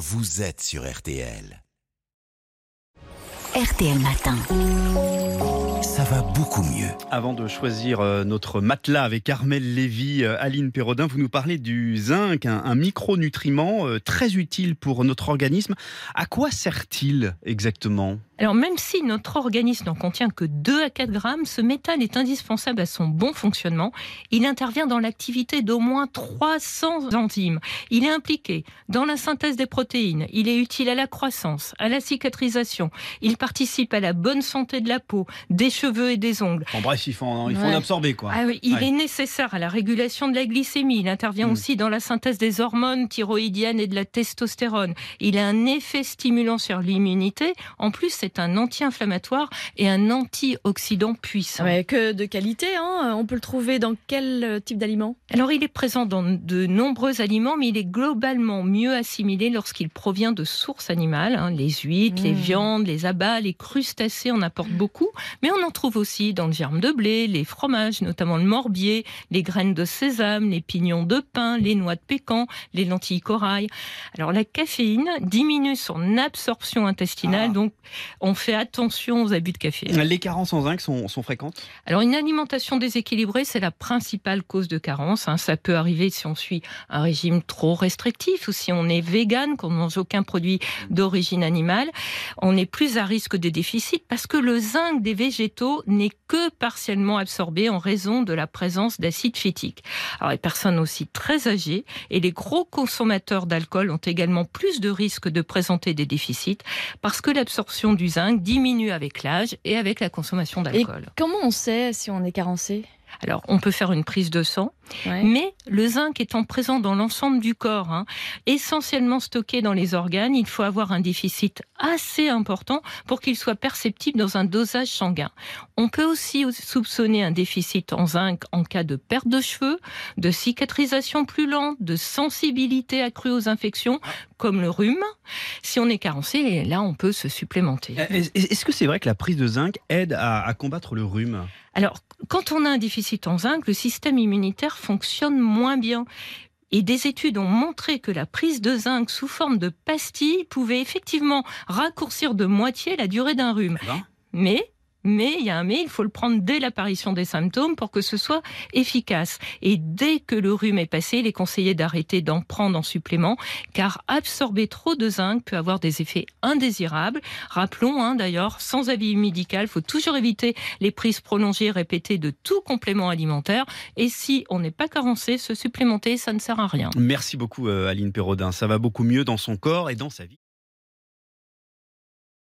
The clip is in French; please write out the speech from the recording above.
vous êtes sur RTL. RTL Matin. Ça va beaucoup mieux. Avant de choisir euh, notre matelas avec Armel Lévy, euh, Aline Perrodin, vous nous parlez du zinc, un, un micronutriment euh, très utile pour notre organisme. À quoi sert-il exactement? Alors même si notre organisme n'en contient que 2 à 4 grammes, ce métal est indispensable à son bon fonctionnement. Il intervient dans l'activité d'au moins 300 enzymes. Il est impliqué dans la synthèse des protéines. Il est utile à la croissance, à la cicatrisation. Il participe à la bonne santé de la peau, des cheveux et des ongles. En bref, il faut, en- il faut Ouais. en absorber quoi. Ah oui, il Ouais. est nécessaire à la régulation de la glycémie. Il intervient Mm. aussi dans la synthèse des hormones thyroïdiennes et de la testostérone. Il a un effet stimulant sur l'immunité. En plus, c'est un anti-inflammatoire et un antioxydant puissant. Ouais, que de qualité, hein. on peut le trouver dans quel euh, type d'aliment? Alors, il est présent dans de nombreux aliments, mais il est globalement mieux assimilé lorsqu'il provient de sources animales. hein. Les huîtres, les Mm. viandes, les abats, les crustacés en apportent beaucoup, mais on en trouve aussi dans le germe de blé, les fromages, notamment le morbier, les graines de sésame, les pignons de pin, les noix de pécan, les lentilles corail. Alors, la caféine diminue son absorption intestinale, Ah. donc on fait attention aux abus de café. Les carences en zinc sont, sont fréquentes? Alors une alimentation déséquilibrée, c'est la principale cause de carence. hein. Ça peut arriver si on suit un régime trop restrictif ou si on est vegan, qu'on ne mange aucun produit d'origine animale. On est plus à risque de déficit parce que le zinc des végétaux n'est que partiellement absorbé en raison de la présence d'acide phytique. Alors les personnes aussi très âgées et les gros consommateurs d'alcool ont également plus de risques de présenter des déficits parce que l'absorption du zinc diminue avec l'âge et avec la consommation d'alcool. Comment on sait si on est carencé? Alors, on peut faire une prise de sang, Ouais. mais le zinc étant présent dans l'ensemble du corps, hein, essentiellement stocké dans les organes, il faut avoir un déficit assez important pour qu'il soit perceptible dans un dosage sanguin. On peut aussi soupçonner un déficit en zinc en cas de perte de cheveux, de cicatrisation plus lente, de sensibilité accrue aux infections, comme le rhume. Si on est carencé, là, on peut se supplémenter. Est- Est-ce que c'est vrai que la prise de zinc aide à, à combattre le rhume? Alors, quand on a un déficit en zinc, le système immunitaire fonctionne moins bien. Et des études ont montré que la prise de zinc sous forme de pastilles pouvait effectivement raccourcir de moitié la durée d'un rhume. Ben. Mais, mais, il y a un mais, il faut le prendre dès l'apparition des symptômes pour que ce soit efficace. Et dès que le rhume est passé, il est conseillé d'arrêter d'en prendre en supplément, car absorber trop de zinc peut avoir des effets indésirables. Rappelons, hein, d'ailleurs, sans avis médical, faut toujours éviter les prises prolongées et répétées de tout complément alimentaire. Et si on n'est pas carencé, se supplémenter, ça ne sert à rien. Merci beaucoup euh, Aline Perrodin, ça va beaucoup mieux dans son corps et dans sa vie.